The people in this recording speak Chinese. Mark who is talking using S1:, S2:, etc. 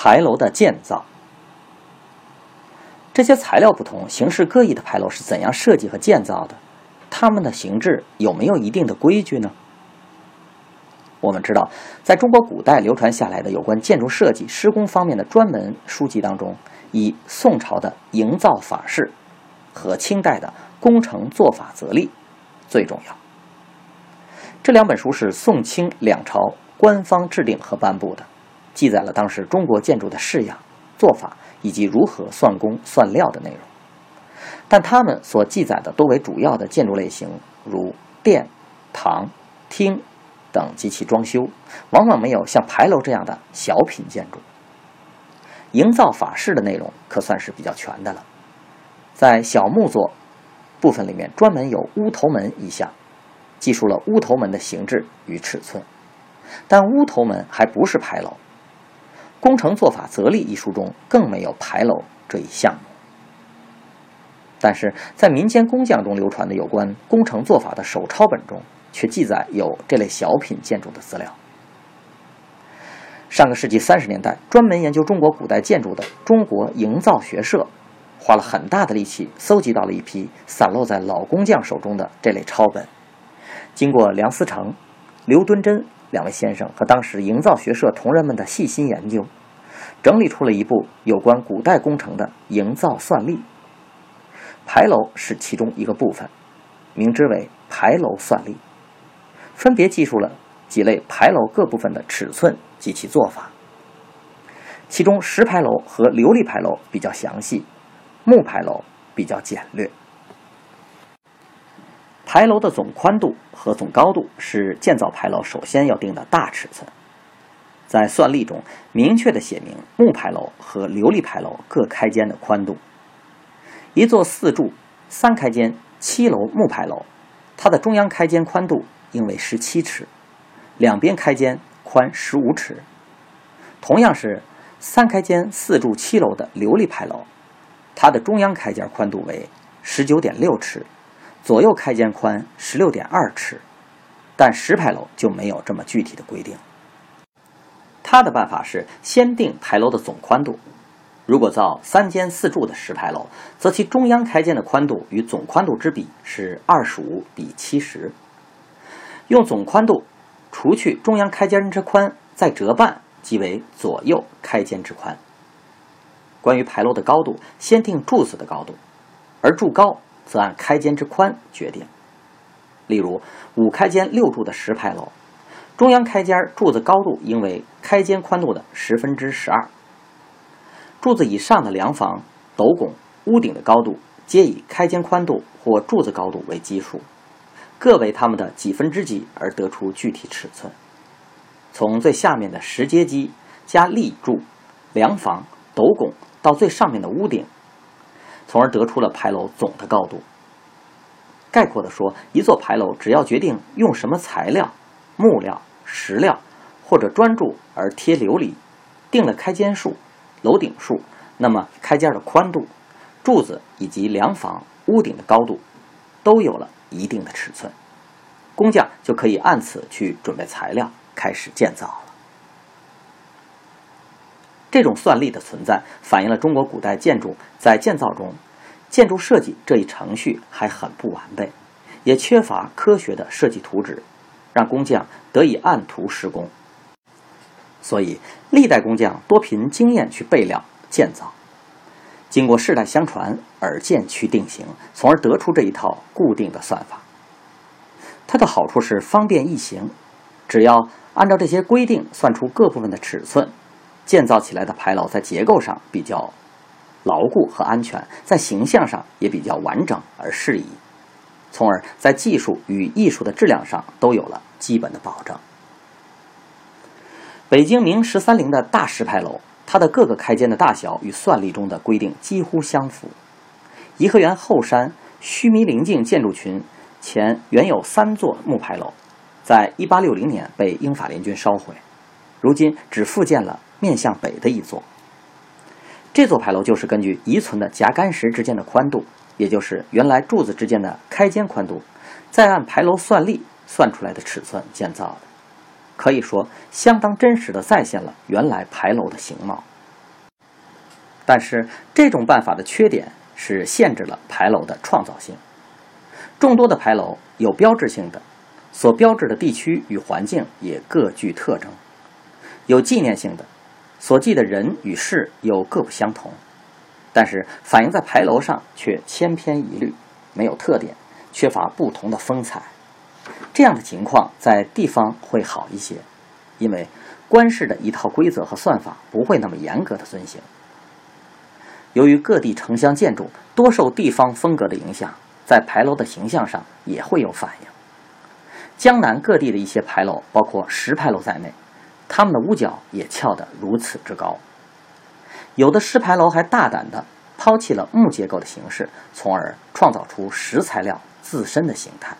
S1: 牌楼的建造，这些材料不同、形式各异的牌楼是怎样设计和建造的？它们的形制有没有一定的规矩呢？我们知道，在中国古代流传下来的有关建筑设计、施工方面的专门书籍当中，以宋朝的《营造法式》和清代的《工程做法则例》最重要。这两本书是宋清两朝官方制定和颁布的。记载了当时中国建筑的式样、做法以及如何算工算料的内容，但他们所记载的多为主要的建筑类型，如殿、堂、厅等及其装修，往往没有像牌楼这样的小品建筑。营造法式的内容可算是比较全的了，在小木作部分里面，专门有屋头门一项，记述了屋头门的形制与尺寸，但屋头门还不是牌楼。《工程做法则例》一书中更没有牌楼这一项目，但是在民间工匠中流传的有关工程做法的手抄本中，却记载有这类小品建筑的资料。上个世纪三十年代，专门研究中国古代建筑的中国营造学社，花了很大的力气搜集到了一批散落在老工匠手中的这类抄本，经过梁思成、刘敦桢。两位先生和当时营造学社同仁们的细心研究，整理出了一部有关古代工程的营造算例。牌楼是其中一个部分，名之为《牌楼算例》，分别记述了几类牌楼各部分的尺寸及其做法。其中石牌楼和琉璃牌楼比较详细，木牌楼比较简略。牌楼的总宽度和总高度是建造牌楼首先要定的大尺寸，在算例中明确的写明木牌楼和琉璃牌楼各开间的宽度。一座四柱三开间七楼木牌楼，它的中央开间宽度应为十七尺，两边开间宽十五尺。同样是三开间四柱七楼的琉璃牌楼，它的中央开间宽度为十九点六尺。左右开间宽十六点二尺，但石牌楼就没有这么具体的规定。他的办法是先定牌楼的总宽度，如果造三间四柱的石牌楼，则其中央开间的宽度与总宽度之比是二十五比七十。用总宽度除去中央开间之宽，再折半，即为左右开间之宽。关于牌楼的高度，先定柱子的高度，而柱高。则按开间之宽决定。例如，五开间六柱的石牌楼，中央开间柱子高度应为开间宽度的十分之十二。柱子以上的梁房、斗拱、屋顶的高度，皆以开间宽度或柱子高度为基数，各为它们的几分之几而得出具体尺寸。从最下面的石阶基加立柱、梁房、斗拱，到最上面的屋顶。从而得出了牌楼总的高度。概括的说，一座牌楼只要决定用什么材料（木料、石料或者砖柱）而贴琉璃，定了开间数、楼顶数，那么开间的宽度、柱子以及梁房、屋顶的高度都有了一定的尺寸，工匠就可以按此去准备材料，开始建造。这种算力的存在，反映了中国古代建筑在建造中，建筑设计这一程序还很不完备，也缺乏科学的设计图纸，让工匠得以按图施工。所以，历代工匠多凭经验去备料建造，经过世代相传而渐趋定型，从而得出这一套固定的算法。它的好处是方便易行，只要按照这些规定算出各部分的尺寸。建造起来的牌楼在结构上比较牢固和安全，在形象上也比较完整而适宜。从而在技术与艺术的质量上都有了基本的保证。北京明十三陵的大石牌楼，它的各个开间的大小与算力中的规定几乎相符。颐和园后山须弥灵境建筑群前原有三座木牌楼，在一八六零年被英法联军烧毁，如今只复建了面向北的一座。这座牌楼就是根据遗存的夹干石之间的宽度，也就是原来柱子之间的开间宽度，再按牌楼算力算出来的尺寸建造的，可以说相当真实的再现了原来牌楼的形貌。但是这种办法的缺点是限制了牌楼的创造性。众多的牌楼有标志性的，所标志的地区与环境也各具特征；有纪念性的。所记的人与事又各不相同，但是反映在牌楼上却千篇一律，没有特点，缺乏不同的风采。这样的情况在地方会好一些，因为官事的一套规则和算法不会那么严格的遵行。由于各地城乡建筑多受地方风格的影响，在牌楼的形象上也会有反映。江南各地的一些牌楼，包括石牌楼在内。他们的屋角也翘得如此之高，有的石牌楼还大胆地抛弃了木结构的形式，从而创造出石材料自身的形态。